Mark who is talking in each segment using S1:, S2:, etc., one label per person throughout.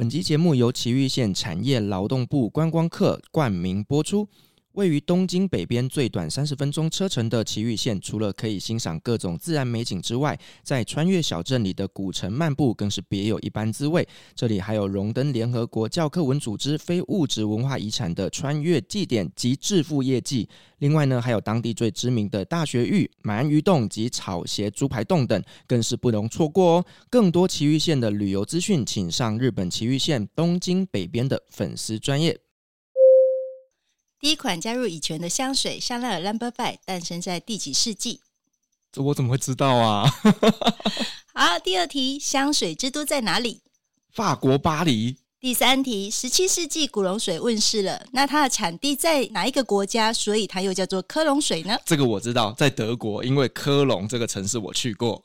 S1: 本集节目由奇玉县产业劳动部观光客冠名播出。位于东京北边最短三十分钟车程的崎玉县，除了可以欣赏各种自然美景之外，在穿越小镇里的古城漫步更是别有一般滋味。这里还有荣登联合国教科文组织非物质文化遗产的穿越祭典及致富业绩。另外呢，还有当地最知名的大学玉、鳗鱼洞及草鞋猪排洞等，更是不容错过哦。更多崎玉县的旅游资讯，请上日本崎玉县东京北边的粉丝专业。
S2: 第一款加入乙醛的香水香奈儿 Number Five 诞生在第几世纪？
S1: 这我怎么会知道啊？
S2: 好，第二题，香水之都在哪里？
S1: 法国巴黎。
S2: 第三题，十七世纪古龙水问世了，那它的产地在哪一个国家？所以它又叫做科隆水呢？
S1: 这个我知道，在德国，因为科隆这个城市我去过。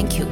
S3: Thank you.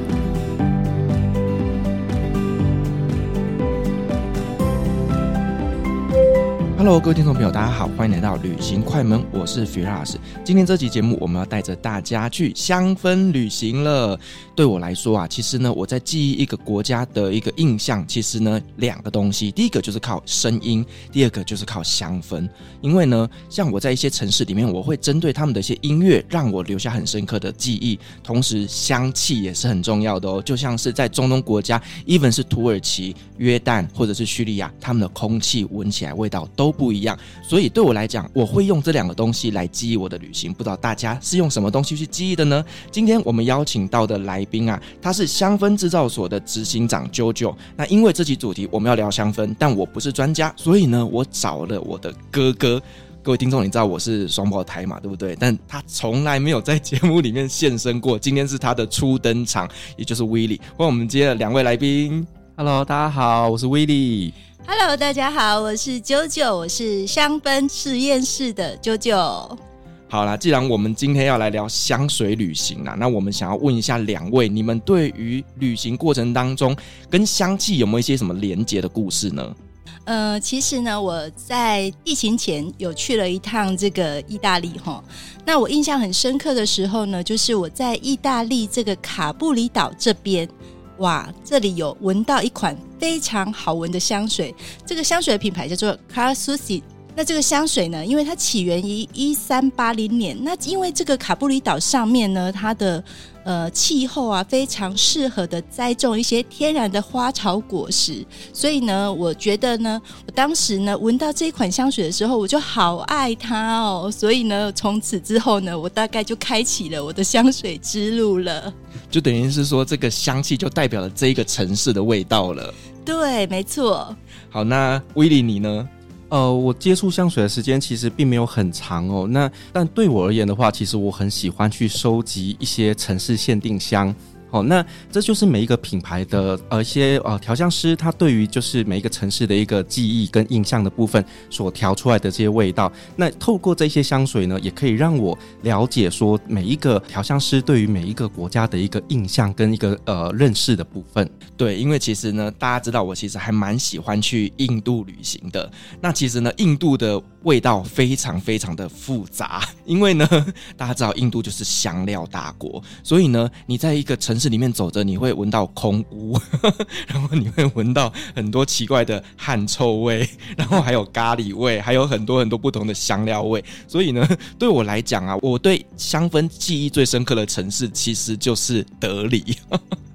S1: Hello，各位听众朋友，大家好，欢迎来到旅行快门，我是 Firas。今天这集节目，我们要带着大家去香氛旅行了。对我来说啊，其实呢，我在记忆一个国家的一个印象，其实呢，两个东西，第一个就是靠声音，第二个就是靠香氛。因为呢，像我在一些城市里面，我会针对他们的一些音乐，让我留下很深刻的记忆。同时，香气也是很重要的哦。就像是在中东国家，even 是土耳其、约旦或者是叙利亚，他们的空气闻起来味道都。不一样，所以对我来讲，我会用这两个东西来记忆我的旅行。不知道大家是用什么东西去记忆的呢？今天我们邀请到的来宾啊，他是香氛制造所的执行长 JoJo。那因为这期主题我们要聊香氛，但我不是专家，所以呢，我找了我的哥哥。各位听众，你知道我是双胞胎嘛？对不对？但他从来没有在节目里面现身过，今天是他的初登场，也就是 Willy。欢迎我们今天的两位来宾。
S4: Hello，大家好，我是 Willy。
S2: Hello，大家好，我是 JoJo，我是香氛实验室的 JoJo。
S1: 好啦，既然我们今天要来聊香水旅行啦，那我们想要问一下两位，你们对于旅行过程当中跟香气有没有一些什么连结的故事呢？
S2: 呃，其实呢，我在疫情前有去了一趟这个意大利哈，那我印象很深刻的时候呢，就是我在意大利这个卡布里岛这边。哇，这里有闻到一款非常好闻的香水，这个香水的品牌叫做 Cara Susi。那这个香水呢，因为它起源于一三八零年，那因为这个卡布里岛上面呢，它的呃，气候啊，非常适合的栽种一些天然的花草果实，所以呢，我觉得呢，我当时呢闻到这一款香水的时候，我就好爱它哦，所以呢，从此之后呢，我大概就开启了我的香水之路了。
S1: 就等于是说，这个香气就代表了这一个城市的味道了。
S2: 对，没错。
S1: 好，那威利你呢？
S4: 呃，我接触香水的时间其实并没有很长哦。那但对我而言的话，其实我很喜欢去收集一些城市限定香。好，那这就是每一个品牌的呃一些呃调香师，他对于就是每一个城市的一个记忆跟印象的部分所调出来的这些味道。那透过这些香水呢，也可以让我了解说每一个调香师对于每一个国家的一个印象跟一个呃认识的部分。
S1: 对，因为其实呢，大家知道我其实还蛮喜欢去印度旅行的。那其实呢，印度的味道非常非常的复杂，因为呢，大家知道印度就是香料大国，所以呢，你在一个城市里面走着，你会闻到空屋，然后你会闻到很多奇怪的汗臭味，然后还有咖喱味，还有很多很多不同的香料味。所以呢，对我来讲啊，我对香氛记忆最深刻的城市其实就是德里。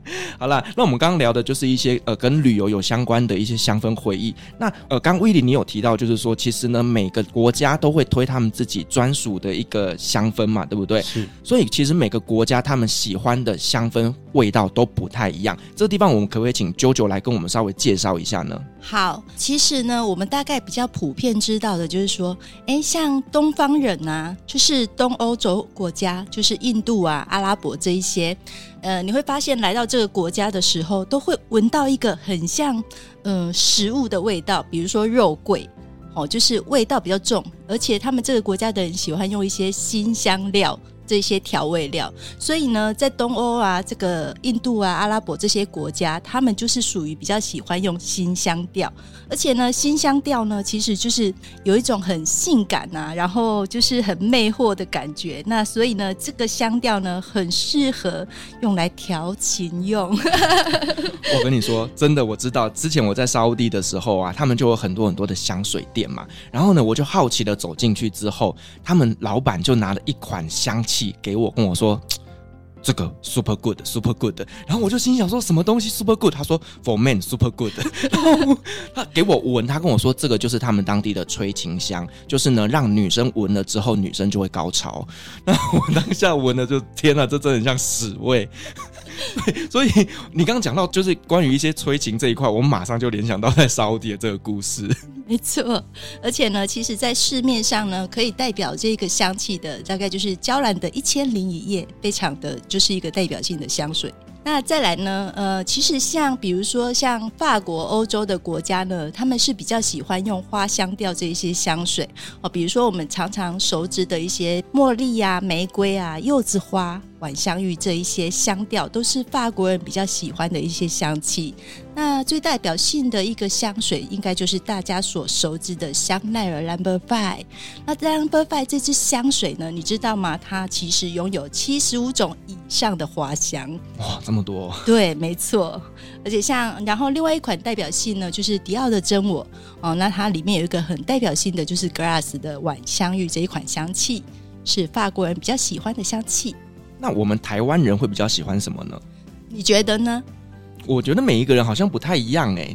S1: 好啦，那我们刚刚聊的就是一些呃跟旅游有相关的一些香氛回忆。那呃，刚威利你有提到，就是说其实呢每个国家都会推他们自己专属的一个香氛嘛，对不对？
S4: 是。
S1: 所以其实每个国家他们喜欢的香氛味道都不太一样。这个地方我们可不可以请 JoJo 来跟我们稍微介绍一下呢？
S2: 好，其实呢，我们大概比较普遍知道的就是说，诶，像东方人啊，就是东欧洲国家，就是印度啊、阿拉伯这一些，呃，你会发现来到这个国家的时候，都会闻到一个很像嗯、食物的味道，比如说肉桂，哦，就是味道比较重，而且他们这个国家的人喜欢用一些辛香料。这些调味料，所以呢，在东欧啊，这个印度啊、阿拉伯这些国家，他们就是属于比较喜欢用新香调，而且呢，新香调呢，其实就是有一种很性感啊，然后就是很魅惑的感觉。那所以呢，这个香调呢，很适合用来调情用。
S1: 我跟你说，真的，我知道，之前我在沙乌地的时候啊，他们就有很多很多的香水店嘛，然后呢，我就好奇的走进去之后，他们老板就拿了一款香气。给我跟我说 这个 super good super good，然后我就心想说什么东西 super good？他说 for men super good，然后他给我闻，他跟我说这个就是他们当地的催情香，就是呢让女生闻了之后女生就会高潮。那我当下闻了就天哪，这真的很像屎味。对，所以你刚刚讲到就是关于一些催情这一块，我马上就联想到在沙乌地的这个故事。
S2: 没错，而且呢，其实，在市面上呢，可以代表这个香气的，大概就是娇兰的一千零一夜，非常的就是一个代表性的香水。那再来呢，呃，其实像比如说像法国、欧洲的国家呢，他们是比较喜欢用花香调这一些香水哦，比如说我们常常熟知的一些茉莉啊、玫瑰啊、柚子花。晚香玉这一些香调都是法国人比较喜欢的一些香气。那最代表性的一个香水，应该就是大家所熟知的香奈儿 Number Five。那 Number Five 这支香水呢，你知道吗？它其实拥有七十五种以上的花香。
S1: 哇，这么多！
S2: 对，没错。而且像，然后另外一款代表性呢，就是迪奥的真我哦。那它里面有一个很代表性的，就是 Glass 的晚香玉这一款香气，是法国人比较喜欢的香气。
S1: 那我们台湾人会比较喜欢什么呢？
S2: 你觉得呢？
S1: 我觉得每一个人好像不太一样哎。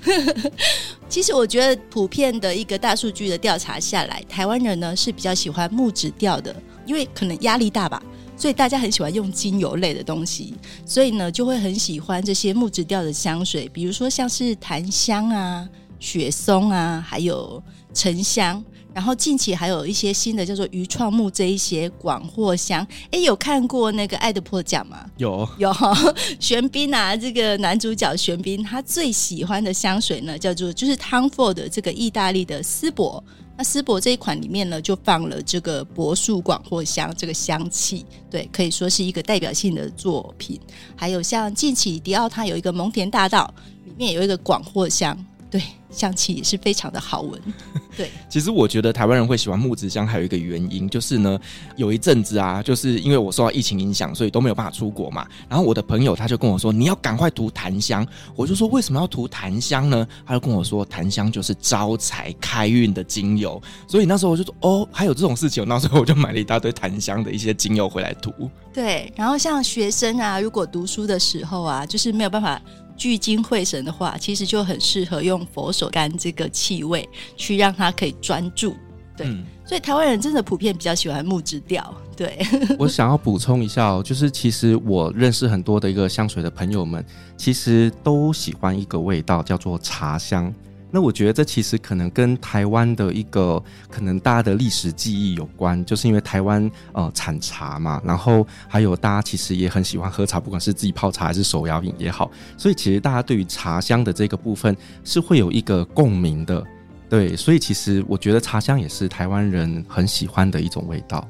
S2: 其实我觉得普遍的一个大数据的调查下来，台湾人呢是比较喜欢木质调的，因为可能压力大吧，所以大家很喜欢用精油类的东西，所以呢就会很喜欢这些木质调的香水，比如说像是檀香啊、雪松啊，还有沉香。然后近期还有一些新的叫做鱼创木这一些广藿香，哎，有看过那个《爱的迫降》吗？
S1: 有
S2: 有，玄彬啊，这个男主角玄彬他最喜欢的香水呢，叫做就是 Tom Ford 的这个意大利的丝柏。那丝柏这一款里面呢，就放了这个柏树广藿香这个香气，对，可以说是一个代表性的作品。还有像近期迪奥它有一个蒙田大道，里面有一个广藿香。对，香气也是非常的好闻。对，
S1: 其实我觉得台湾人会喜欢木质香，还有一个原因就是呢，有一阵子啊，就是因为我受到疫情影响，所以都没有办法出国嘛。然后我的朋友他就跟我说，你要赶快涂檀香。我就说为什么要涂檀香呢？他就跟我说，檀香就是招财开运的精油。所以那时候我就说，哦，还有这种事情。那时候我就买了一大堆檀香的一些精油回来涂。
S2: 对，然后像学生啊，如果读书的时候啊，就是没有办法。聚精会神的话，其实就很适合用佛手柑这个气味去让它可以专注。对，嗯、所以台湾人真的普遍比较喜欢木质调。对，
S4: 我想要补充一下哦，就是其实我认识很多的一个香水的朋友们，其实都喜欢一个味道，叫做茶香。那我觉得这其实可能跟台湾的一个可能大家的历史记忆有关，就是因为台湾呃产茶嘛，然后还有大家其实也很喜欢喝茶，不管是自己泡茶还是手摇饮也好，所以其实大家对于茶香的这个部分是会有一个共鸣的，对，所以其实我觉得茶香也是台湾人很喜欢的一种味道。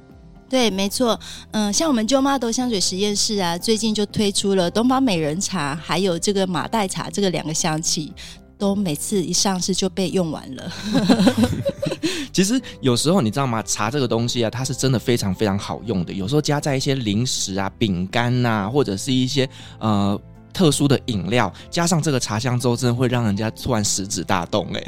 S2: 对，没错，嗯，像我们 Jo Mardo 香水实验室啊，最近就推出了东方美人茶，还有这个马黛茶这个两个香气。都每次一上市就被用完了。
S1: 其实有时候你知道吗？茶这个东西啊，它是真的非常非常好用的。有时候加在一些零食啊、饼干呐，或者是一些呃特殊的饮料，加上这个茶香之后，真的会让人家突然食指大动哎。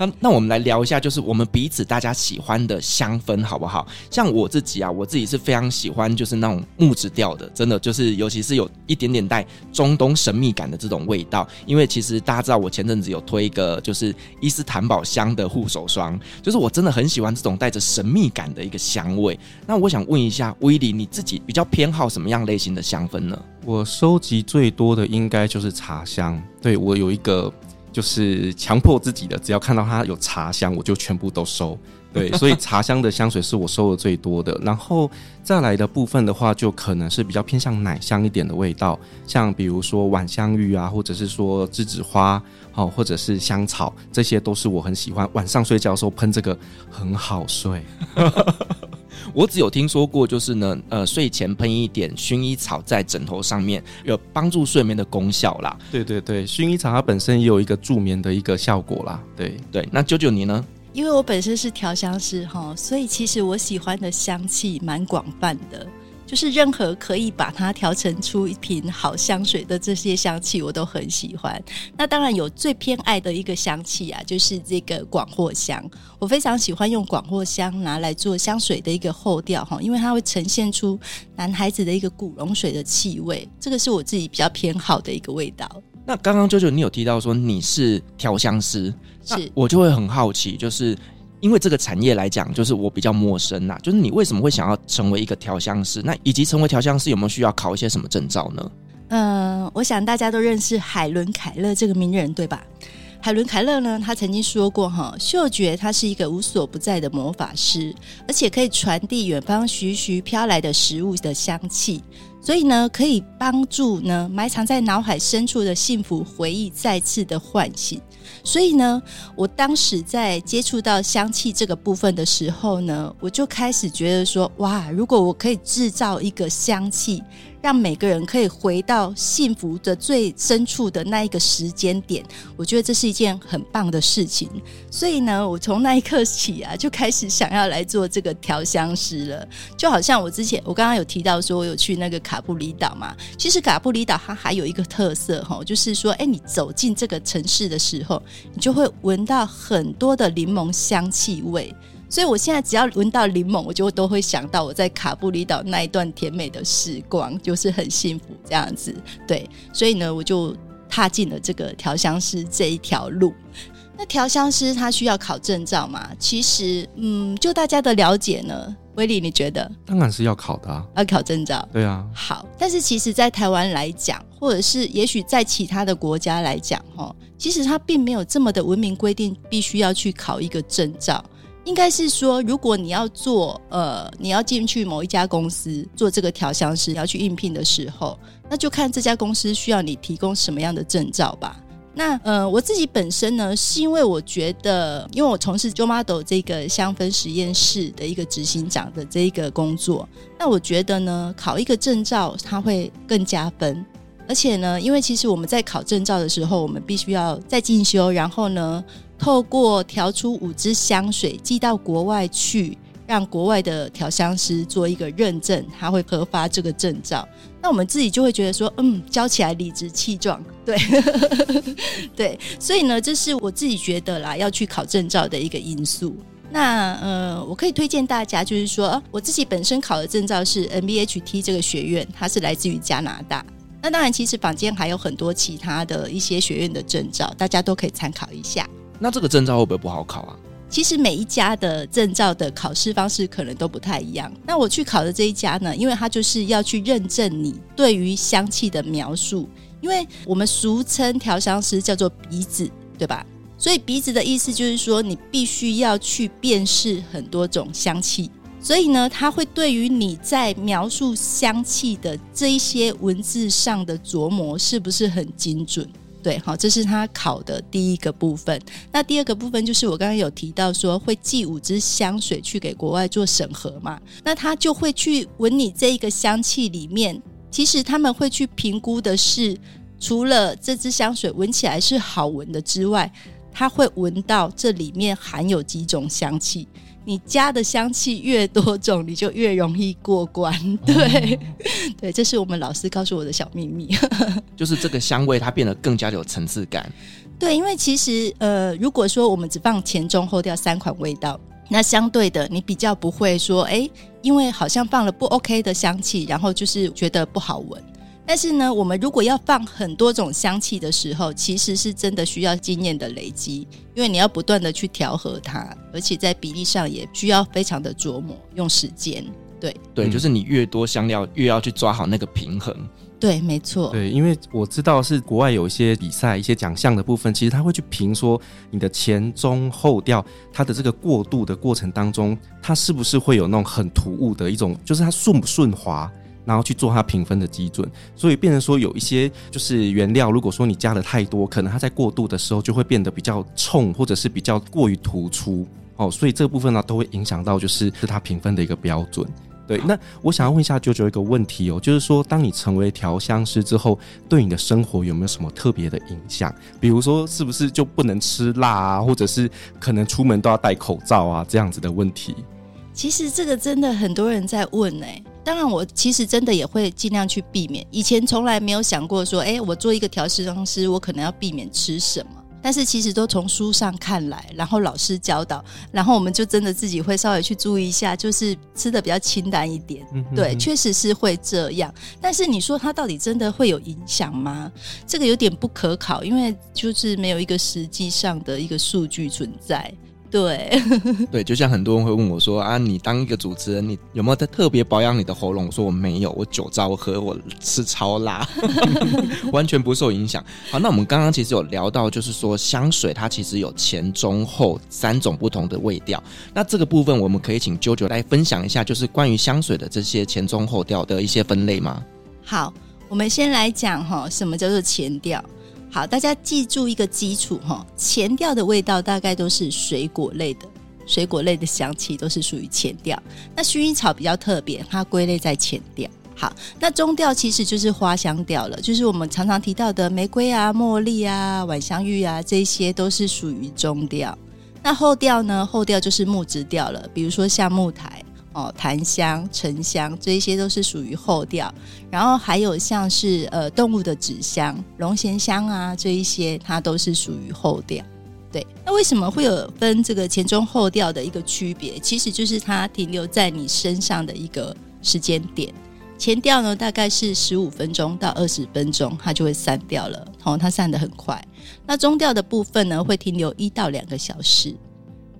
S1: 那那我们来聊一下，就是我们彼此大家喜欢的香氛好不好？像我自己啊，我自己是非常喜欢就是那种木质调的，真的就是尤其是有一点点带中东神秘感的这种味道。因为其实大家知道，我前阵子有推一个就是伊斯坦堡香的护手霜，就是我真的很喜欢这种带着神秘感的一个香味。那我想问一下威利，你自己比较偏好什么样类型的香氛呢？
S4: 我收集最多的应该就是茶香，对，我有一个。就是强迫自己的，只要看到它有茶香，我就全部都收。对，所以茶香的香水是我收的最多的。然后再来的部分的话，就可能是比较偏向奶香一点的味道，像比如说晚香玉啊，或者是说栀子花，好，或者是香草，这些都是我很喜欢。晚上睡觉的时候喷这个很好睡。
S1: 我只有听说过，就是呢，呃，睡前喷一点薰衣草在枕头上面，有帮助睡眠的功效啦。
S4: 对对对，薰衣草它本身也有一个助眠的一个效果啦。对
S1: 对，那九九你呢？
S2: 因为我本身是调香师哈，所以其实我喜欢的香气蛮广泛的，就是任何可以把它调成出一瓶好香水的这些香气，我都很喜欢。那当然有最偏爱的一个香气啊，就是这个广藿香。我非常喜欢用广藿香拿来做香水的一个后调哈，因为它会呈现出男孩子的一个古龙水的气味，这个是我自己比较偏好的一个味道。
S1: 那刚刚舅舅你有提到说你是调香师，是我就会很好奇，就是因为这个产业来讲，就是我比较陌生呐，就是你为什么会想要成为一个调香师？那以及成为调香师有没有需要考一些什么证照呢？
S2: 嗯、我想大家都认识海伦凯勒这个名人，对吧？海伦凯勒呢，他曾经说过哈，嗅觉它是一个无所不在的魔法师，而且可以传递远方徐徐飘来的食物的香气。所以呢，可以帮助呢埋藏在脑海深处的幸福回忆再次的唤醒。所以呢，我当时在接触到香气这个部分的时候呢，我就开始觉得说，哇，如果我可以制造一个香气。让每个人可以回到幸福的最深处的那一个时间点，我觉得这是一件很棒的事情。所以呢，我从那一刻起啊，就开始想要来做这个调香师了。就好像我之前我刚刚有提到说，我有去那个卡布里岛嘛。其实卡布里岛它还有一个特色哈，就是说，哎，你走进这个城市的时候，你就会闻到很多的柠檬香气味。所以，我现在只要闻到柠檬，我就都会想到我在卡布里岛那一段甜美的时光，就是很幸福这样子。对，所以呢，我就踏进了这个调香师这一条路。那调香师他需要考证照吗？其实，嗯，就大家的了解呢，威利，你觉得？
S4: 当然是要考的啊，
S2: 要考证照。
S4: 对啊。
S2: 好，但是其实，在台湾来讲，或者是也许在其他的国家来讲，哈，其实他并没有这么的文明规定，必须要去考一个证照。应该是说，如果你要做，呃，你要进去某一家公司做这个调香师，要去应聘的时候，那就看这家公司需要你提供什么样的证照吧。那，呃，我自己本身呢，是因为我觉得，因为我从事 Jo Model 这个香氛实验室的一个执行长的这一个工作，那我觉得呢，考一个证照它会更加分。而且呢，因为其实我们在考证照的时候，我们必须要再进修，然后呢，透过调出五支香水寄到国外去，让国外的调香师做一个认证，他会核发这个证照。那我们自己就会觉得说，嗯，教起来理直气壮，对，对。所以呢，这是我自己觉得啦，要去考证照的一个因素。那呃，我可以推荐大家，就是说我自己本身考的证照是 NBHT 这个学院，它是来自于加拿大。那当然，其实坊间还有很多其他的一些学院的证照，大家都可以参考一下。
S1: 那这个证照会不会不好考啊？
S2: 其实每一家的证照的考试方式可能都不太一样。那我去考的这一家呢，因为它就是要去认证你对于香气的描述，因为我们俗称调香师叫做鼻子，对吧？所以鼻子的意思就是说，你必须要去辨识很多种香气。所以呢，它会对于你在描述香气的这一些文字上的琢磨是不是很精准？对，好，这是他考的第一个部分。那第二个部分就是我刚刚有提到说会寄五支香水去给国外做审核嘛，那他就会去闻你这一个香气里面，其实他们会去评估的是，除了这支香水闻起来是好闻的之外，他会闻到这里面含有几种香气。你加的香气越多种，你就越容易过关。对，嗯、对，这是我们老师告诉我的小秘密。
S1: 就是这个香味，它变得更加的有层次感。
S2: 对，因为其实呃，如果说我们只放前中后调三款味道，那相对的，你比较不会说，哎，因为好像放了不 OK 的香气，然后就是觉得不好闻。但是呢，我们如果要放很多种香气的时候，其实是真的需要经验的累积，因为你要不断的去调和它，而且在比例上也需要非常的琢磨，用时间。对
S1: 对，就是你越多香料，越要去抓好那个平衡。
S2: 对，没错。
S4: 对，因为我知道是国外有一些比赛、一些奖项的部分，其实他会去评说你的前中后调，它的这个过渡的过程当中，它是不是会有那种很突兀的一种，就是它顺不顺滑，然后去做它评分的基准。所以变成说有一些就是原料，如果说你加的太多，可能它在过渡的时候就会变得比较冲，或者是比较过于突出哦。所以这部分呢，都会影响到就是是它评分的一个标准。对，那我想要问一下舅舅一个问题哦，就是说，当你成为调香师之后，对你的生活有没有什么特别的影响？比如说，是不是就不能吃辣啊，或者是可能出门都要戴口罩啊，这样子的问题？
S2: 其实这个真的很多人在问呢。当然，我其实真的也会尽量去避免。以前从来没有想过说，哎，我做一个调香师，我可能要避免吃什么。但是其实都从书上看来，然后老师教导，然后我们就真的自己会稍微去注意一下，就是吃的比较清淡一点。对，确实是会这样。但是你说它到底真的会有影响吗？这个有点不可考，因为就是没有一个实际上的一个数据存在。对，
S1: 对，就像很多人会问我说啊，你当一个主持人，你有没有在特别保养你的喉咙？我说我没有，我酒糟喝，我吃超辣，完全不受影响。好，那我们刚刚其实有聊到，就是说香水它其实有前中后三种不同的味调。那这个部分我们可以请 JoJo 来分享一下，就是关于香水的这些前中后调的一些分类吗？
S2: 好，我们先来讲哈，什么叫做前调？好，大家记住一个基础哈，前调的味道大概都是水果类的，水果类的香气都是属于前调。那薰衣草比较特别，它归类在前调。好，那中调其实就是花香调了，就是我们常常提到的玫瑰啊、茉莉啊、晚香玉啊，这些都是属于中调。那后调呢？后调就是木质调了，比如说像木台。哦，檀香、沉香这一些都是属于后调，然后还有像是呃动物的脂香、龙涎香啊这一些，它都是属于后调。对，那为什么会有分这个前中后调的一个区别？其实就是它停留在你身上的一个时间点。前调呢，大概是十五分钟到二十分钟，它就会散掉了。哦，它散得很快。那中调的部分呢，会停留一到两个小时。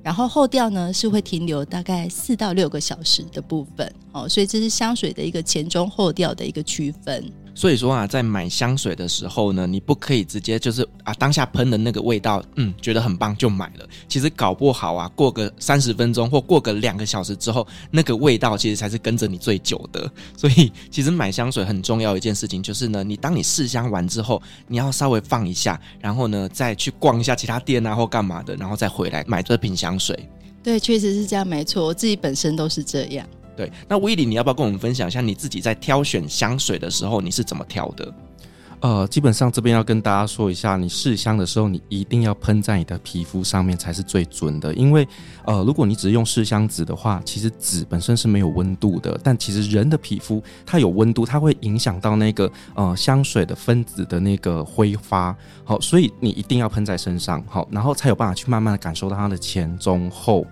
S2: 然后后调呢，是会停留大概四到六个小时的部分，哦，所以这是香水的一个前中后调的一个区分。
S1: 所以说啊，在买香水的时候呢，你不可以直接就是啊当下喷的那个味道，嗯，觉得很棒就买了。其实搞不好啊，过个三十分钟或过个两个小时之后，那个味道其实才是跟着你最久的。所以其实买香水很重要一件事情就是呢，你当你试香完之后，你要稍微放一下，然后呢再去逛一下其他店啊或干嘛的，然后再回来买这瓶香水。
S2: 对，确实是这样，没错，我自己本身都是这样。
S1: 对，那威利，你要不要跟我们分享一下你自己在挑选香水的时候，你是怎么挑的？
S4: 呃，基本上这边要跟大家说一下，你试香的时候，你一定要喷在你的皮肤上面才是最准的。因为，呃，如果你只是用试香纸的话，其实纸本身是没有温度的，但其实人的皮肤它有温度，它会影响到那个呃香水的分子的那个挥发。好，所以你一定要喷在身上，好，然后才有办法去慢慢的感受到它的前中后。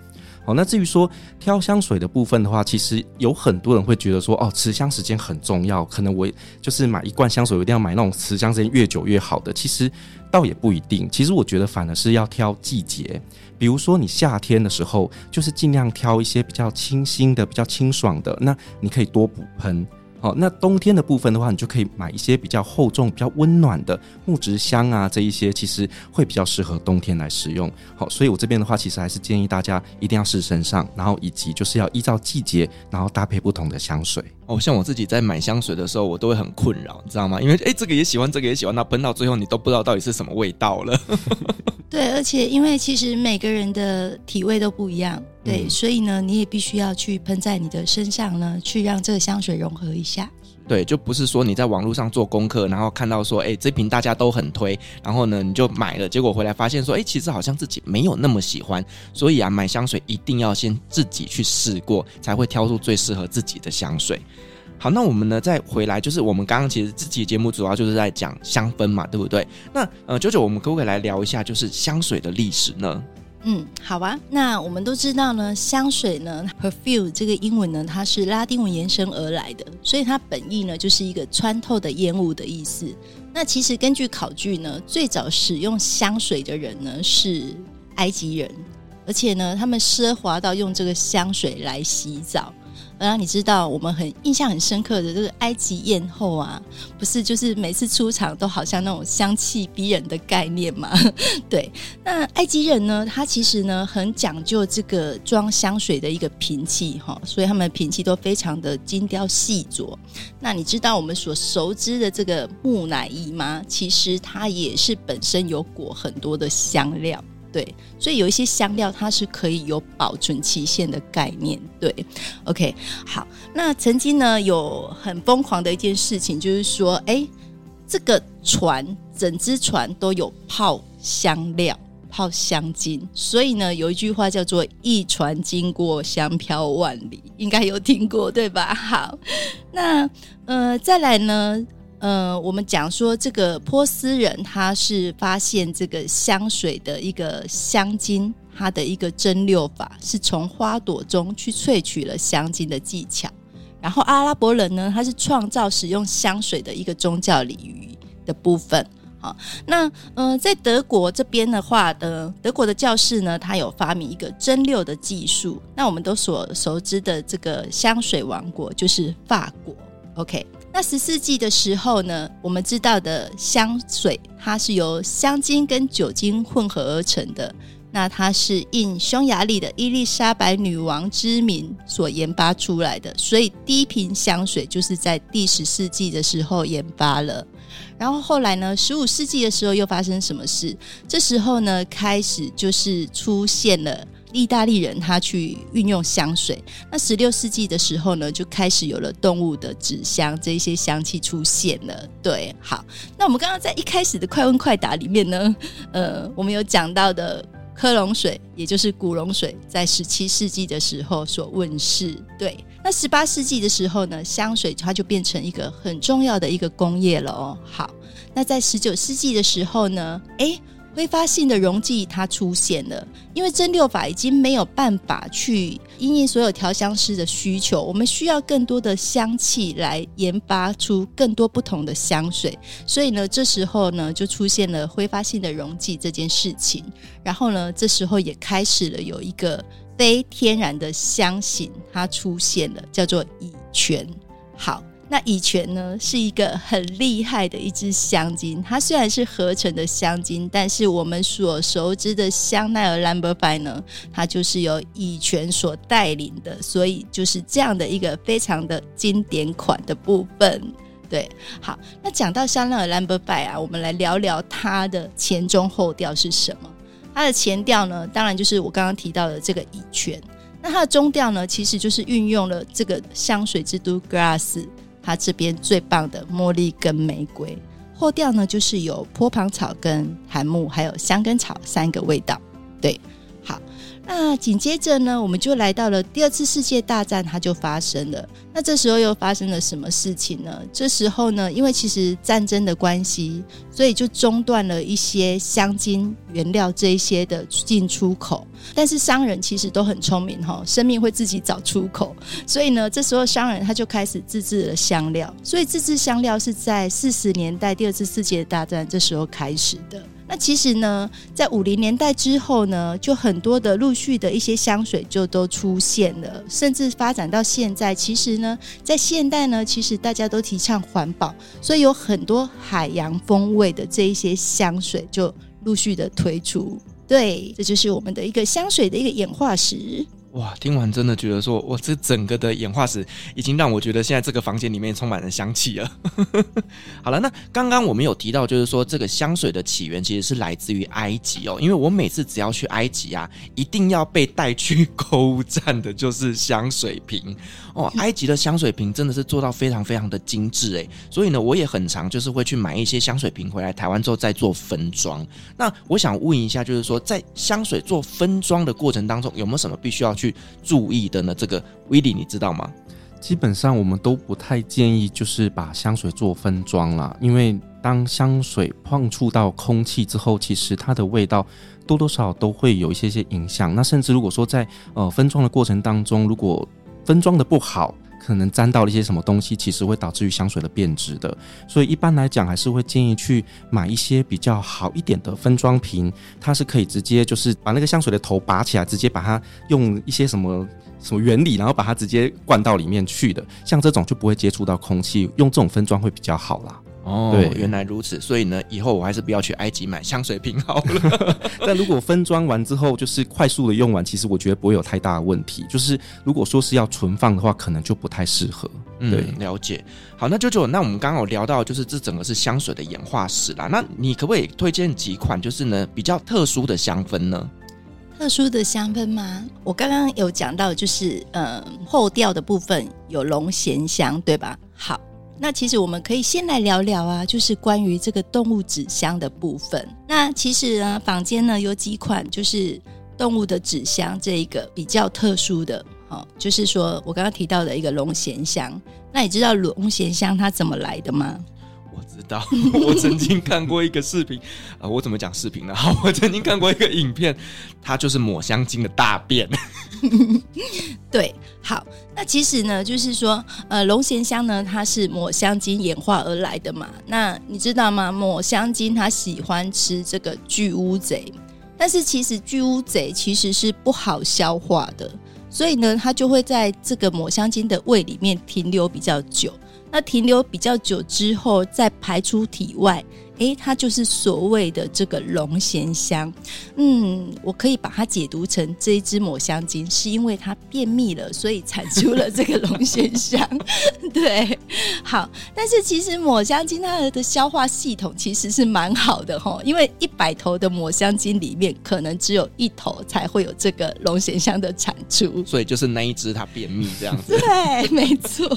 S4: 好，那至于说挑香水的部分的话，其实有很多人会觉得说，哦，持香时间很重要，可能我就是买一罐香水，我一定要买那种持香时间越久越好的。其实倒也不一定，其实我觉得反而是要挑季节，比如说你夏天的时候，就是尽量挑一些比较清新的、比较清爽的，那你可以多补喷。好，那冬天的部分的话，你就可以买一些比较厚重、比较温暖的木质香啊，这一些其实会比较适合冬天来使用。好，所以我这边的话，其实还是建议大家一定要试身上，然后以及就是要依照季节，然后搭配不同的香水。
S1: 哦，像我自己在买香水的时候，我都会很困扰，你知道吗？因为诶，这个也喜欢，这个也喜欢，那喷到最后你都不知道到底是什么味道了。
S2: 对，而且因为其实每个人的体味都不一样。对，所以呢，你也必须要去喷在你的身上呢，去让这个香水融合一下。
S1: 对，就不是说你在网络上做功课，然后看到说，哎，这瓶大家都很推，然后呢，你就买了，结果回来发现说，哎，其实好像自己没有那么喜欢。所以啊，买香水一定要先自己去试过，才会挑出最适合自己的香水。好，那我们呢再回来，就是我们刚刚其实这期节目主要就是在讲香氛嘛，对不对？那呃九九我们可不可以来聊一下，就是香水的历史呢？
S2: 嗯，好啊。那我们都知道呢，香水呢，perfume 这个英文呢，它是拉丁文延伸而来的，所以它本意呢就是一个穿透的烟雾的意思。那其实根据考据呢，最早使用香水的人呢是埃及人，而且呢，他们奢华到用这个香水来洗澡。然后你知道我们很印象很深刻的这个埃及艳后啊，不是就是每次出场都好像那种香气逼人的概念吗？对，那埃及人呢，他其实呢很讲究这个装香水的一个瓶器哈，所以他们的瓶器都非常的精雕细琢。那你知道我们所熟知的这个木乃伊吗？其实它也是本身有裹很多的香料。对，所以有一些香料它是可以有保存期限的概念。对，OK，好。那曾经呢有很疯狂的一件事情，就是说，哎，这个船整只船都有泡香料、泡香精，所以呢有一句话叫做“一船经过，香飘万里”，应该有听过对吧？好，那呃再来呢？呃，我们讲说这个波斯人，他是发现这个香水的一个香精，它的一个蒸馏法是从花朵中去萃取了香精的技巧。然后阿拉伯人呢，他是创造使用香水的一个宗教礼仪的部分。好，那呃，在德国这边的话的德国的教士呢，他有发明一个蒸馏的技术。那我们都所熟知的这个香水王国就是法国。OK。那十四世纪的时候呢，我们知道的香水，它是由香精跟酒精混合而成的。那它是应匈牙利的伊丽莎白女王之名所研发出来的，所以第一瓶香水就是在第十世纪的时候研发了。然后后来呢，十五世纪的时候又发生什么事？这时候呢，开始就是出现了。意大利人他去运用香水，那十六世纪的时候呢，就开始有了动物的纸香，这一些香气出现了。对，好，那我们刚刚在一开始的快问快答里面呢，呃，我们有讲到的科隆水，也就是古龙水，在十七世纪的时候所问世。对，那十八世纪的时候呢，香水它就变成一个很重要的一个工业了哦。好，那在十九世纪的时候呢，诶。挥发性的溶剂它出现了，因为蒸馏法已经没有办法去因应所有调香师的需求，我们需要更多的香气来研发出更多不同的香水，所以呢，这时候呢就出现了挥发性的溶剂这件事情，然后呢，这时候也开始了有一个非天然的香型，它出现了，叫做乙醛。好。那乙醛呢，是一个很厉害的一支香精。它虽然是合成的香精，但是我们所熟知的香奈儿 Number Five 呢，它就是由乙醛所带领的，所以就是这样的一个非常的经典款的部分。对，好，那讲到香奈儿 Number Five 啊，我们来聊聊它的前中后调是什么？它的前调呢，当然就是我刚刚提到的这个乙醛。那它的中调呢，其实就是运用了这个香水之都 Grass。它这边最棒的茉莉跟玫瑰，后调呢就是有坡旁草跟檀木，还有香根草三个味道，对。那紧接着呢，我们就来到了第二次世界大战，它就发生了。那这时候又发生了什么事情呢？这时候呢，因为其实战争的关系，所以就中断了一些香精原料这一些的进出口。但是商人其实都很聪明哈，生命会自己找出口。所以呢，这时候商人他就开始自制了香料。所以自制香料是在四十年代第二次世界大战这时候开始的。那其实呢，在五零年代之后呢，就很多的陆续的一些香水就都出现了，甚至发展到现在。其实呢，在现代呢，其实大家都提倡环保，所以有很多海洋风味的这一些香水就陆续的推出。对，这就是我们的一个香水的一个演化史。
S1: 哇，听完真的觉得说，我这整个的演化史已经让我觉得现在这个房间里面充满了香气了。好了，那刚刚我们有提到，就是说这个香水的起源其实是来自于埃及哦。因为我每次只要去埃及啊，一定要被带去购物站的就是香水瓶哦。埃及的香水瓶真的是做到非常非常的精致诶，所以呢，我也很常就是会去买一些香水瓶回来台湾之后再做分装。那我想问一下，就是说在香水做分装的过程当中，有没有什么必须要去注意的呢？这个威力你知道吗？
S4: 基本上我们都不太建议，就是把香水做分装啦，因为当香水碰触到空气之后，其实它的味道多多少少都会有一些些影响。那甚至如果说在呃分装的过程当中，如果分装的不好，可能沾到了一些什么东西，其实会导致于香水的变质的。所以一般来讲，还是会建议去买一些比较好一点的分装瓶，它是可以直接就是把那个香水的头拔起来，直接把它用一些什么什么原理，然后把它直接灌到里面去的。像这种就不会接触到空气，用这种分装会比较好啦。
S1: 哦，对，原来如此，所以呢，以后我还是不要去埃及买香水瓶好了。
S4: 但如果分装完之后，就是快速的用完，其实我觉得不会有太大的问题。就是如果说是要存放的话，可能就不太适合。对，
S1: 嗯，了解。好，那舅舅，那我们刚刚有聊到，就是这整个是香水的演化史啦。那你可不可以推荐几款，就是呢比较特殊的香氛呢？
S2: 特殊的香氛吗？我刚刚有讲到，就是呃后调的部分有龙涎香，对吧？好。那其实我们可以先来聊聊啊，就是关于这个动物纸箱的部分。那其实呢，坊间呢有几款就是动物的纸箱，这一个比较特殊的，哦，就是说我刚刚提到的一个龙涎香。那你知道龙涎香它怎么来的
S1: 吗？知道，我曾经看过一个视频啊、呃，我怎么讲视频呢？好，我曾经看过一个影片，它就是抹香鲸的大便。
S2: 对，好，那其实呢，就是说，呃，龙涎香呢，它是抹香鲸演化而来的嘛。那你知道吗？抹香鲸它喜欢吃这个巨乌贼，但是其实巨乌贼其实是不好消化的，所以呢，它就会在这个抹香鲸的胃里面停留比较久。那停留比较久之后，再排出体外。诶，它就是所谓的这个龙涎香，嗯，我可以把它解读成这一支抹香鲸是因为它便秘了，所以产出了这个龙涎香。对，好，但是其实抹香鲸它的消化系统其实是蛮好的哈，因为一百头的抹香鲸里面，可能只有一头才会有这个龙涎香的产出，
S1: 所以就是那一只它便秘这样子。
S2: 对，没错。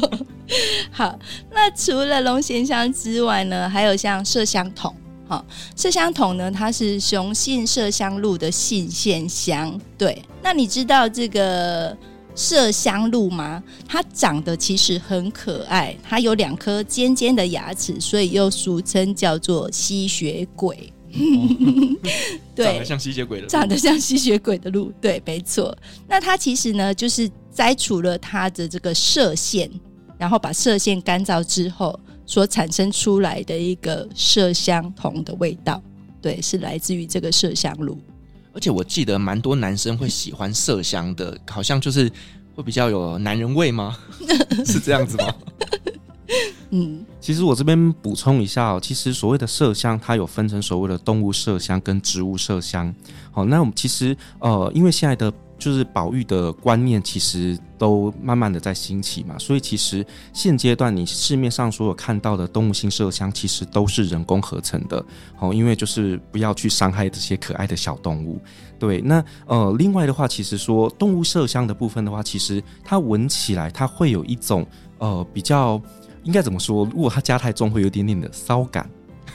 S2: 好，那除了龙涎香之外呢，还有像麝香。桶，好，麝香桶呢，它是雄性麝香鹿的性腺香。对，那你知道这个麝香鹿吗？它长得其实很可爱，它有两颗尖尖的牙齿，所以又俗称叫做吸血鬼。哦、对，
S1: 长得像吸血鬼的，
S2: 长得像吸血鬼的鹿，对，没错。那它其实呢，就是摘除了它的这个射线，然后把射线干燥之后。所产生出来的一个麝香酮的味道，对，是来自于这个麝香炉。
S1: 而且我记得蛮多男生会喜欢麝香的，好像就是会比较有男人味吗？是这样子吗？
S2: 嗯，
S4: 其实我这边补充一下哦，其实所谓的麝香，它有分成所谓的动物麝香跟植物麝香。好，那我们其实呃，因为现在的就是保育的观念其实都慢慢的在兴起嘛，所以其实现阶段你市面上所有看到的动物性麝香，其实都是人工合成的。好，因为就是不要去伤害这些可爱的小动物。对，那呃，另外的话，其实说动物麝香的部分的话，其实它闻起来它会有一种呃比较应该怎么说？如果它加太重，会有点点的骚感。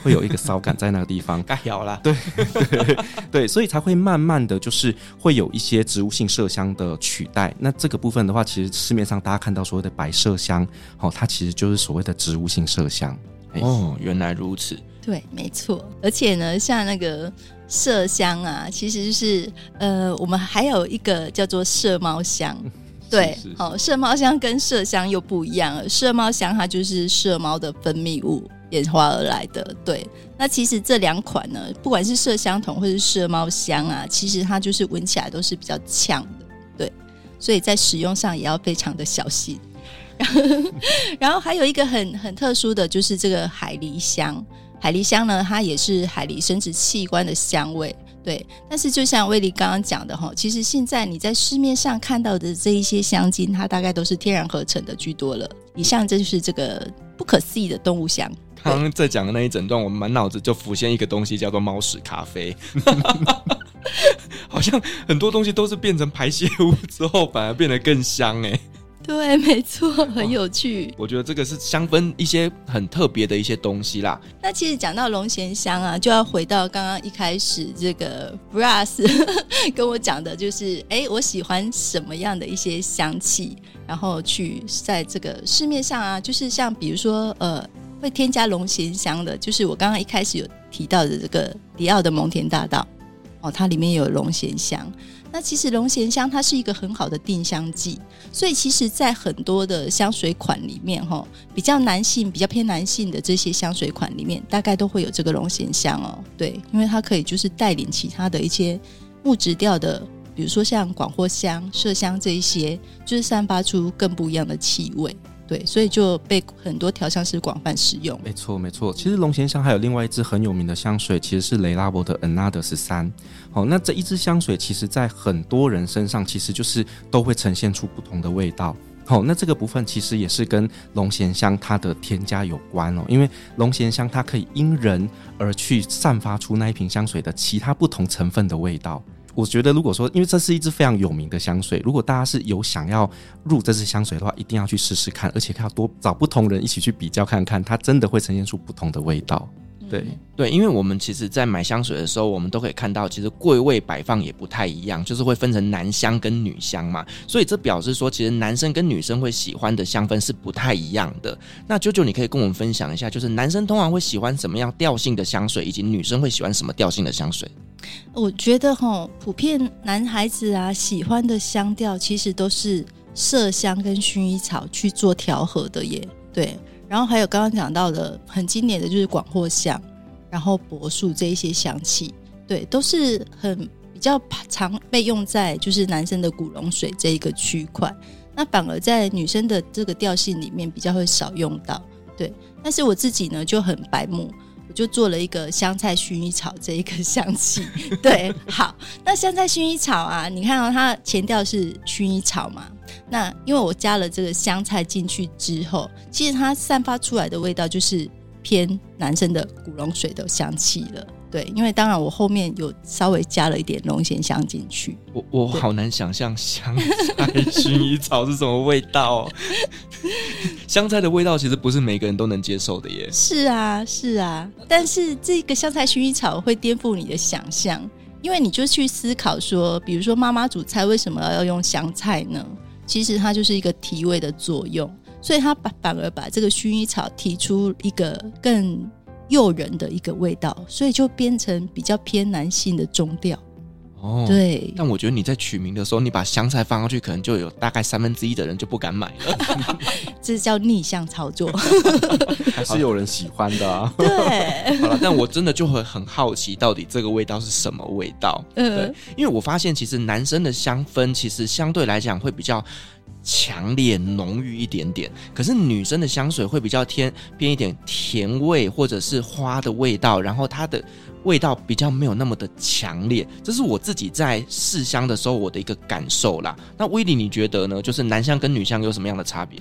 S4: 会有一个骚感在那个地方，
S1: 该有了，
S4: 对对对，所以才会慢慢的就是会有一些植物性麝香的取代。那这个部分的话，其实市面上大家看到所谓的白麝香，哦，它其实就是所谓的植物性麝香。
S1: 哦，原来如此，
S2: 对，没错。而且呢，像那个麝香啊，其实是呃，我们还有一个叫做麝猫香，对，是是是哦，麝猫香跟麝香又不一样了。麝猫香它就是麝猫的分泌物。演化而来的，对。那其实这两款呢，不管是麝香酮或是麝猫香啊，其实它就是闻起来都是比较呛的，对。所以在使用上也要非常的小心。然后，然后还有一个很很特殊的就是这个海狸香。海狸香呢，它也是海狸生殖器官的香味，对。但是就像威利刚刚讲的哈，其实现在你在市面上看到的这一些香精，它大概都是天然合成的居多了。以上这就是这个不可思议的动物香。
S1: 刚刚在讲的那一整段，我满脑子就浮现一个东西，叫做猫屎咖啡。好像很多东西都是变成排泄物之后，反而变得更香哎。
S2: 对，没错，很有趣。
S1: 我觉得这个是香氛一些很特别的一些东西啦。
S2: 那其实讲到龙涎香啊，就要回到刚刚一开始这个 Brass 跟我讲的，就是哎，我喜欢什么样的一些香气，然后去在这个市面上啊，就是像比如说呃。会添加龙涎香的，就是我刚刚一开始有提到的这个迪奥的蒙田大道哦，它里面有龙涎香。那其实龙涎香它是一个很好的定香剂，所以其实，在很多的香水款里面，哈，比较男性、比较偏男性的这些香水款里面，大概都会有这个龙涎香哦。对，因为它可以就是带领其他的一些木质调的，比如说像广藿香、麝香这一些，就是散发出更不一样的气味。对，所以就被很多调香师广泛使用。
S4: 没错，没错。其实龙涎香还有另外一支很有名的香水，其实是雷拉伯的 ANNA 十三。好，那这一支香水，其实在很多人身上，其实就是都会呈现出不同的味道。好，那这个部分其实也是跟龙涎香它的添加有关哦，因为龙涎香它可以因人而去散发出那一瓶香水的其他不同成分的味道。我觉得，如果说，因为这是一支非常有名的香水，如果大家是有想要入这支香水的话，一定要去试试看，而且要多找不同人一起去比较看看，它真的会呈现出不同的味道。对
S1: 对，因为我们其实，在买香水的时候，我们都可以看到，其实柜位摆放也不太一样，就是会分成男香跟女香嘛，所以这表示说，其实男生跟女生会喜欢的香氛是不太一样的。那啾啾，你可以跟我们分享一下，就是男生通常会喜欢什么样调性的香水，以及女生会喜欢什么调性的香水？
S2: 我觉得哈，普遍男孩子啊喜欢的香调其实都是麝香跟薰衣草去做调和的耶。对，然后还有刚刚讲到的很经典的就是广藿香，然后柏树这一些香气，对，都是很比较常被用在就是男生的古龙水这一个区块。那反而在女生的这个调性里面比较会少用到。对，但是我自己呢就很白目。就做了一个香菜薰衣草这一个香气，对，好，那香菜薰衣草啊，你看到、哦、它前调是薰衣草嘛？那因为我加了这个香菜进去之后，其实它散发出来的味道就是偏男生的古龙水的香气了。对，因为当然我后面有稍微加了一点龙涎香进去。
S1: 我我好难想象香菜薰衣草是什么味道哦。香菜的味道其实不是每个人都能接受的耶。
S2: 是啊，是啊，但是这个香菜薰衣草会颠覆你的想象，因为你就去思考说，比如说妈妈煮菜为什么要用香菜呢？其实它就是一个提味的作用，所以它把反而把这个薰衣草提出一个更。诱人的一个味道，所以就变成比较偏男性的中调。哦，对。
S1: 但我觉得你在取名的时候，你把香菜放上去，可能就有大概三分之一的人就不敢买了。
S2: 这叫逆向操作，
S4: 还是有人喜欢的啊。
S2: 对。
S1: 好了，但我真的就会很好奇，到底这个味道是什么味道？嗯，对。因为我发现，其实男生的香氛其实相对来讲会比较。强烈浓郁一点点，可是女生的香水会比较偏偏一点甜味或者是花的味道，然后它的味道比较没有那么的强烈，这是我自己在试香的时候我的一个感受啦。那威利你觉得呢？就是男香跟女香有什么样的差别？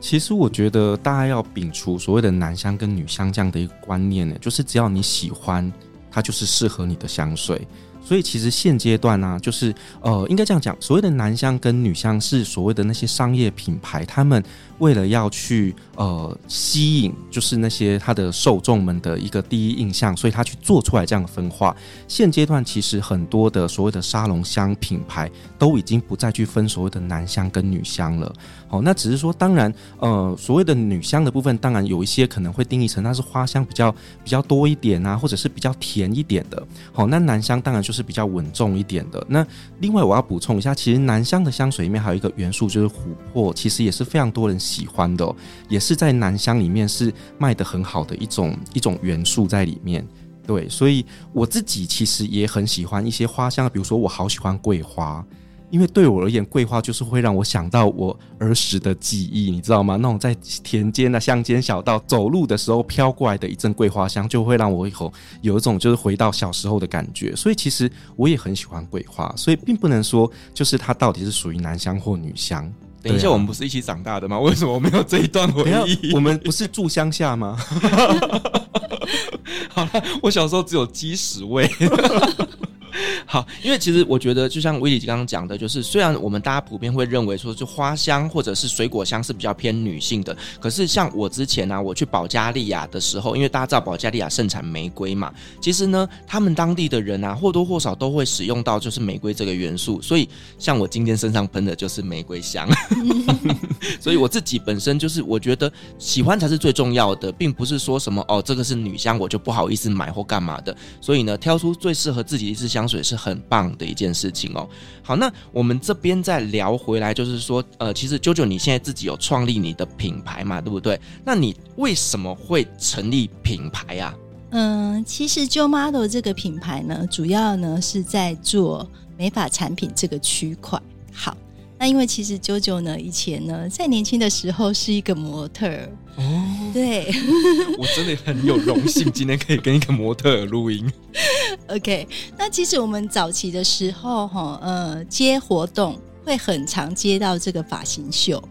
S4: 其实我觉得大家要摒除所谓的男香跟女香这样的一个观念呢，就是只要你喜欢，它就是适合你的香水。所以其实现阶段呢、就是呃，应该这样讲，所谓的男香跟女香是所谓的那些商业品牌，他们为了要去呃吸引，就是那些他的受众们的一个第一印象，所以他去做出来这样的分化。现阶段其实很多的所谓的沙龙香品牌都已经不再去分所谓的男香跟女香了。好，那只是说，当然呃，所谓的女香的部分，当然有一些可能会定义成它是花香比较比较多一点啊，或者是比较甜一点的。好，那男香当然就是比较稳重一点的。那另外我要补充一下，其实南香的香水里面还有一个元素就是琥珀，其实也是非常多人喜欢的，也是在南香里面是卖的很好的一种一种元素在里面。对，所以我自己其实也很喜欢一些花香，比如说我好喜欢桂花。因为对我而言，桂花就是会让我想到我儿时的记忆，你知道吗？那种在田间的乡间小道走路的时候飘过来的一阵桂花香，就会让我以后有一种就是回到小时候的感觉。所以其实我也很喜欢桂花，所以并不能说就是它到底是属于男香或女香。
S1: 等一下，我们不是一起长大的吗？为什么我没有这一段回忆？
S4: 我们不是住乡下吗？
S1: 好了，我小时候只有鸡屎味。好，因为其实我觉得，就像威利刚刚讲的，就是虽然我们大家普遍会认为说，就花香或者是水果香是比较偏女性的，可是像我之前呢、啊，我去保加利亚的时候，因为大家知道保加利亚盛产玫瑰嘛，其实呢，他们当地的人啊，或多或少都会使用到就是玫瑰这个元素，所以像我今天身上喷的就是玫瑰香，所以我自己本身就是我觉得喜欢才是最重要的，并不是说什么哦，这个是女香我就不好意思买或干嘛的，所以呢，挑出最适合自己一支香香水是。很棒的一件事情哦。好，那我们这边再聊回来，就是说，呃，其实 JoJo 你现在自己有创立你的品牌嘛，对不对？那你为什么会成立品牌啊？
S2: 嗯，其实 Jo Model 这个品牌呢，主要呢是在做美发产品这个区块。好。那因为其实 JoJo 呢，以前呢在年轻的时候是一个模特儿哦，对，
S1: 我真的很有荣幸今天可以跟一个模特录音。
S2: OK，那其实我们早期的时候哈，呃，接活动会很常接到这个发型秀，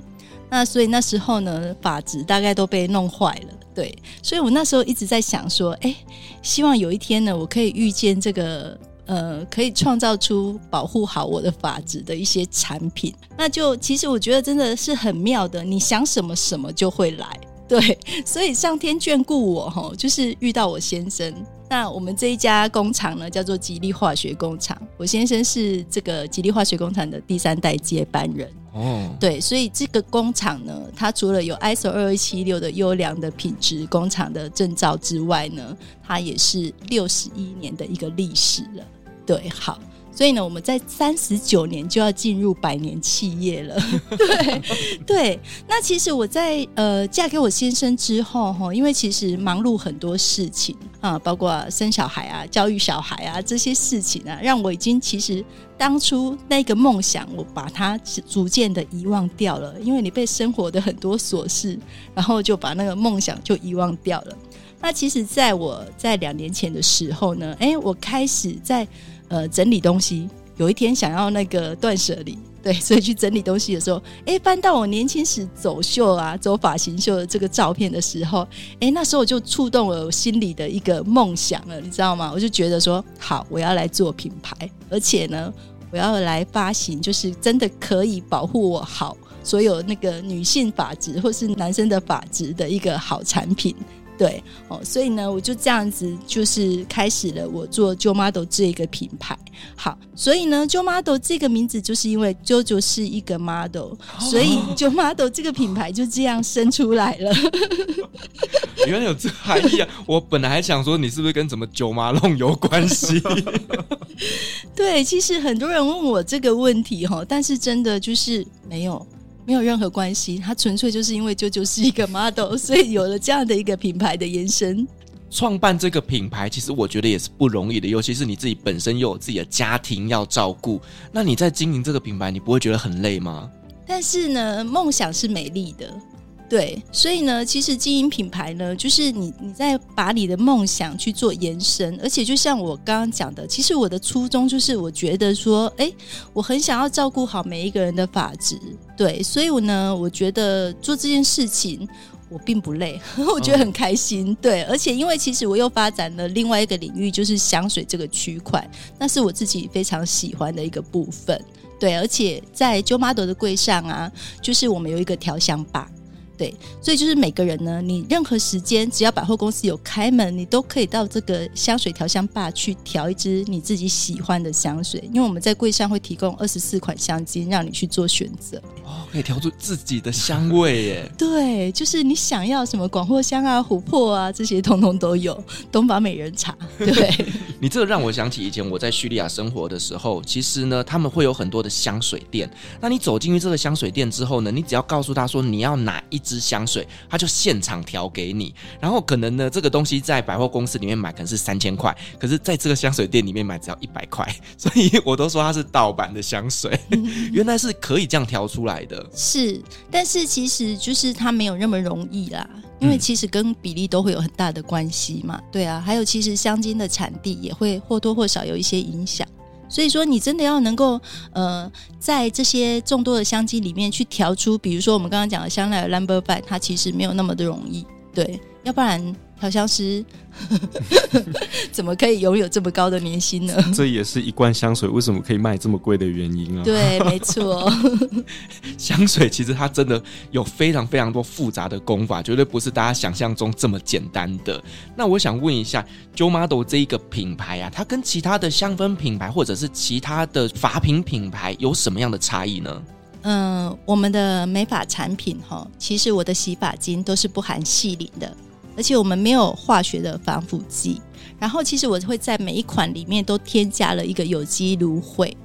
S2: 那所以那时候呢发质大概都被弄坏了，对，所以我那时候一直在想说，哎，希望有一天呢，我可以遇见这个。呃，可以创造出保护好我的发质的一些产品，那就其实我觉得真的是很妙的。你想什么，什么就会来，对，所以上天眷顾我哈，就是遇到我先生。那我们这一家工厂呢，叫做吉利化学工厂，我先生是这个吉利化学工厂的第三代接班人。哦，对，所以这个工厂呢，它除了有 ISO 二二七六的优良的品质工厂的证照之外呢，它也是六十一年的一个历史了。对，好。所以呢，我们在三十九年就要进入百年企业了。对对，那其实我在呃嫁给我先生之后哈，因为其实忙碌很多事情啊，包括生小孩啊、教育小孩啊这些事情啊，让我已经其实当初那个梦想，我把它逐渐的遗忘掉了。因为你被生活的很多琐事，然后就把那个梦想就遗忘掉了。那其实在我在两年前的时候呢，哎，我开始在。呃，整理东西，有一天想要那个断舍离，对，所以去整理东西的时候，哎，翻到我年轻时走秀啊，走发型秀的这个照片的时候，哎，那时候我就触动了我心里的一个梦想了，你知道吗？我就觉得说，好，我要来做品牌，而且呢，我要来发行，就是真的可以保护我好所有那个女性发质或是男生的发质的一个好产品。对哦，所以呢，我就这样子，就是开始了我做 Jo Model 这个品牌。好，所以呢，Jo Model 这个名字就是因为 JoJo 是一个 model，所以 Jo Model 这个品牌就这样生出来了。
S1: 原来有这含义啊！我本来还想说，你是不是跟什么九马龙有关系？
S2: 对，其实很多人问我这个问题哈，但是真的就是没有。没有任何关系，它纯粹就是因为 JoJo 是一个 model，所以有了这样的一个品牌的延伸。
S1: 创办这个品牌，其实我觉得也是不容易的，尤其是你自己本身又有自己的家庭要照顾。那你在经营这个品牌，你不会觉得很累吗？
S2: 但是呢，梦想是美丽的。对，所以呢，其实经营品牌呢，就是你你在把你的梦想去做延伸，而且就像我刚刚讲的，其实我的初衷就是，我觉得说，哎，我很想要照顾好每一个人的发质，对，所以我呢，我觉得做这件事情我并不累，我觉得很开心，对，而且因为其实我又发展了另外一个领域，就是香水这个区块，那是我自己非常喜欢的一个部分，对，而且在 Jo Model 的柜上啊，就是我们有一个调香吧。对，所以就是每个人呢，你任何时间只要百货公司有开门，你都可以到这个香水调香吧去调一支你自己喜欢的香水。因为我们在柜上会提供二十四款香精，让你去做选择。
S1: 哦，可以调出自己的香味耶。
S2: 对，就是你想要什么广藿香啊、琥珀啊这些，通通都有。东方美人茶，对。
S1: 你这个让我想起以前我在叙利亚生活的时候，其实呢，他们会有很多的香水店。那你走进去这个香水店之后呢，你只要告诉他说你要哪一支香水，他就现场调给你。然后可能呢，这个东西在百货公司里面买可能是三千块，可是在这个香水店里面买只要一百块，所以我都说它是盗版的香水。原来是可以这样调出来的。
S2: 是，但是其实就是它没有那么容易啦，因为其实跟比例都会有很大的关系嘛。对啊，还有其实香精的产地也会或多或少有一些影响。所以说，你真的要能够，呃，在这些众多的香精里面去调出，比如说我们刚刚讲的香奈儿 Number Five，它其实没有那么的容易，对，要不然。调香师怎么可以拥有这么高的年薪呢？
S4: 这也是一罐香水为什么可以卖这么贵的原因啊！
S2: 对，没错，
S1: 香水其实它真的有非常非常多复杂的功法，绝对不是大家想象中这么简单的。那我想问一下，Jo Model 这一个品牌啊，它跟其他的香氛品牌或者是其他的法品品牌有什么样的差异呢？
S2: 嗯，我们的美发产品哈，其实我的洗发精都是不含细磷的。而且我们没有化学的防腐剂。然后，其实我会在每一款里面都添加了一个有机芦荟。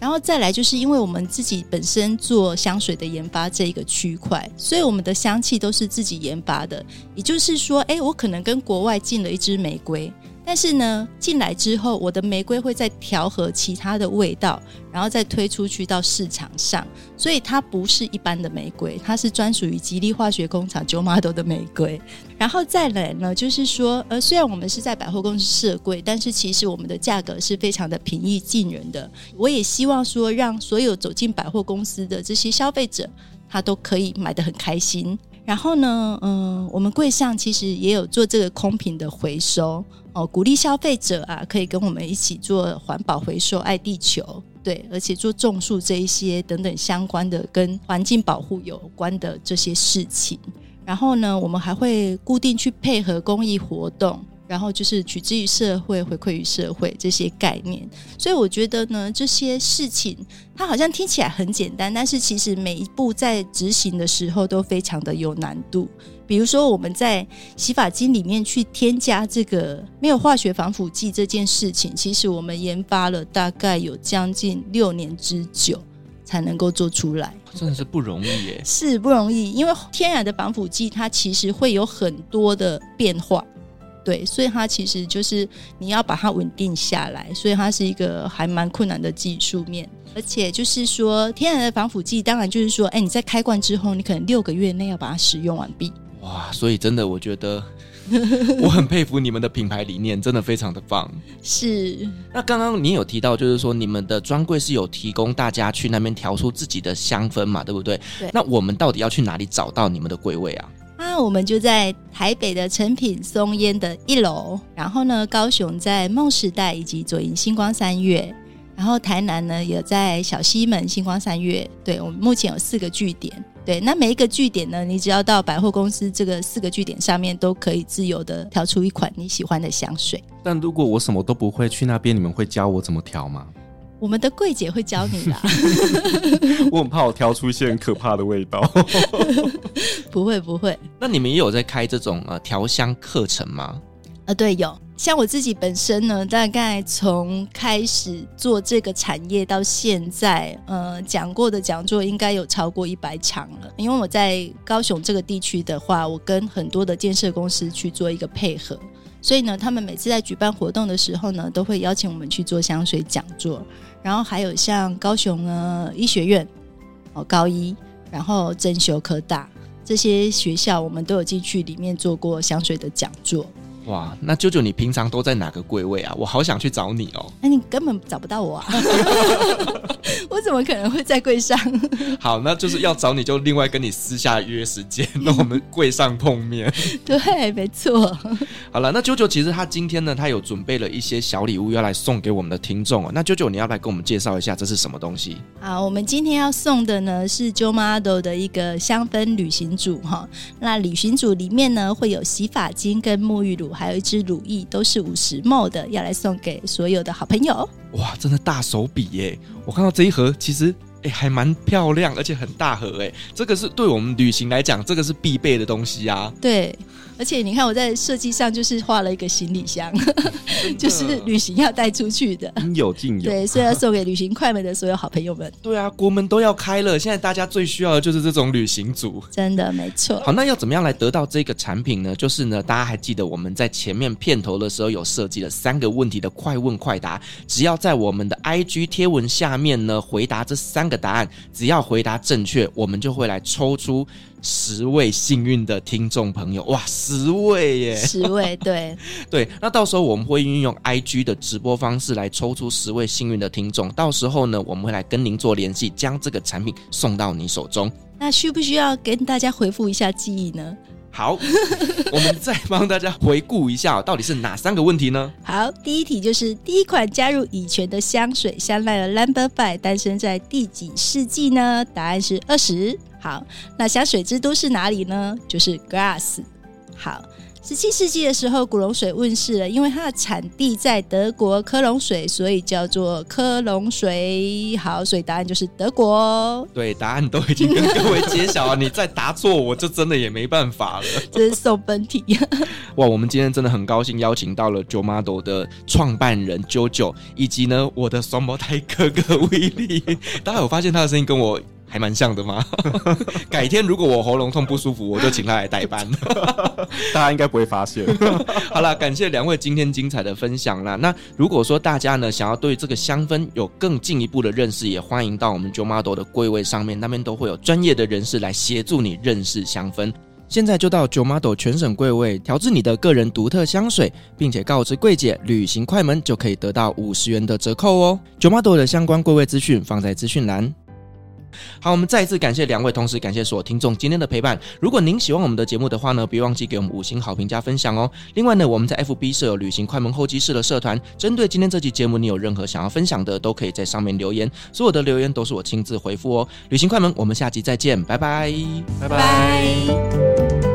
S2: 然后再来，就是因为我们自己本身做香水的研发这一个区块，所以我们的香气都是自己研发的。也就是说，哎，我可能跟国外进了一支玫瑰。但是呢，进来之后，我的玫瑰会再调和其他的味道，然后再推出去到市场上，所以它不是一般的玫瑰，它是专属于吉利化学工厂 Jo Mardo 的玫瑰。然后再来呢，就是说，呃，虽然我们是在百货公司设柜，但是其实我们的价格是非常的平易近人的。我也希望说，让所有走进百货公司的这些消费者，他都可以买得很开心。然后呢，嗯、我们柜上其实也有做这个空瓶的回收哦，鼓励消费者啊，可以跟我们一起做环保回收，爱地球，对，而且做种树这一些等等相关的跟环境保护有关的这些事情。然后呢，我们还会固定去配合公益活动。然后就是取之于社会，回馈于社会这些概念，所以我觉得呢，这些事情它好像听起来很简单，但是其实每一步在执行的时候都非常的有难度。比如说我们在洗发精里面去添加这个没有化学防腐剂这件事情，其实我们研发了大概有将近六年之久才能够做出来，
S1: 真的是不容易耶，
S2: 是不容易，因为天然的防腐剂它其实会有很多的变化。对，所以它其实就是你要把它稳定下来，所以它是一个还蛮困难的技术面。而且就是说，天然的防腐剂，当然就是说，哎，你在开罐之后，你可能六个月内要把它使用完毕。
S1: 哇，所以真的，我觉得我很佩服你们的品牌理念，真的非常的棒。
S2: 是。那
S1: 刚刚你有提到，就是说你们的专柜是有提供大家去那边调出自己的香氛嘛，对不对？
S2: 对。
S1: 那我们到底要去哪里找到你们的柜位啊？
S2: 那我们就在台北的诚品松烟的一楼，然后呢，高雄在梦时代以及左营星光三月，然后台南呢也在小西门星光三月。对，我们目前有四个据点。对，那每一个据点呢，你只要到百货公司这个四个据点上面，都可以自由的调出一款你喜欢的香水。
S4: 但如果我什么都不会，去那边你们会教我怎么调吗？
S2: 我们的柜姐会教你的。
S4: 我很怕我调出一些很可怕的味道。
S2: 不会不会。
S1: 那你们也有在开这种呃调香课程吗？啊、
S2: 呃，对，有。像我自己本身呢，大概从开始做这个产业到现在，呃，讲过的讲座应该有超过一百场了。因为我在高雄这个地区的话，我跟很多的建设公司去做一个配合。所以呢，他们每次在举办活动的时候呢，都会邀请我们去做香水讲座。然后还有像高雄呢医学院哦，高一，然后正修科大这些学校，我们都有进去里面做过香水的讲座。
S1: 哇，那舅舅，你平常都在哪个柜位啊？我好想去找你哦。
S2: 那、哎、你根本找不到我啊！我怎么可能会在柜上？
S1: 好，那就是要找你就另外跟你私下约时间，那我们柜上碰面。
S2: 对，没错。
S1: 好了，那舅舅其实他今天呢，他有准备了一些小礼物要来送给我们的听众哦。那舅舅，你要来跟我们介绍一下这是什么东西？
S2: 好，我们今天要送的呢是 Jo Mardo 的一个香氛旅行组哈。那旅行组里面呢会有洗发精跟沐浴乳。还有一支乳液，都是五十 ml 的，要来送给所有的好朋友。
S1: 哇，真的大手笔耶！我看到这一盒，其实哎还蛮漂亮，而且很大盒哎，这个是对我们旅行来讲，这个是必备的东西啊。
S2: 对。而且你看，我在设计上就是画了一个行李箱，就是旅行要带出去的，
S4: 应有尽有。
S2: 对，所以要送给旅行快门的所有好朋友们。
S1: 对啊，国门都要开了，现在大家最需要的就是这种旅行组。
S2: 真的，没错。
S1: 好，那要怎么样来得到这个产品呢？就是呢，大家还记得我们在前面片头的时候有设计了三个问题的快问快答，只要在我们的 IG 贴文下面呢回答这三个答案，只要回答正确，我们就会来抽出。十位幸运的听众朋友，哇，十位耶！
S2: 十位，对
S1: 对。那到时候我们会运用 IG 的直播方式来抽出十位幸运的听众，到时候呢，我们会来跟您做联系，将这个产品送到你手中。
S2: 那需不需要跟大家回复一下记忆呢？
S1: 好，我们再帮大家回顾一下，到底是哪三个问题呢？
S2: 好，第一题就是第一款加入乙醛的香水香奈儿 Number Five 诞生在第几世纪呢？答案是二十。好，那香水之都是哪里呢？就是 Grass。好，十七世纪的时候，古龙水问世了，因为它的产地在德国科隆水，所以叫做科隆水。好，所以答案就是德国。
S1: 对，答案都已经跟各位揭晓了，你再答错，我就真的也没办法了。
S2: 这是送分题。
S1: 哇，我们今天真的很高兴邀请到了 j o m a d o 的创办人 JoJo，以及呢我的双胞胎哥哥威利。大家有发现他的声音跟我还蛮像的吗？改天如果我喉咙痛不舒服，我就请他来代班。
S4: 大家应该不会发现。
S1: 好了，感谢两位今天精彩的分享啦。那如果说大家呢想要对这个香氛有更进一步的认识，也欢迎到我们 JoModel 的柜位上面，那边都会有专业的人士来协助你认识香氛。现在就到 JoModel 全省柜位调制你的个人独特香水，并且告知柜姐旅行快门，就可以得到五十元的折扣哦。JoModel 的相关柜位资讯放在资讯栏。好，我们再一次感谢两位，同时感谢所有听众今天的陪伴。如果您喜欢我们的节目的话呢，别忘记给我们五星好评加分享哦。另外呢，我们在 FB 设有旅行快门候机室的社团，针对今天这期节目，你有任何想要分享的，都可以在上面留言，所有的留言都是我亲自回复哦。旅行快门，我们下集再见，拜拜，
S2: 拜拜。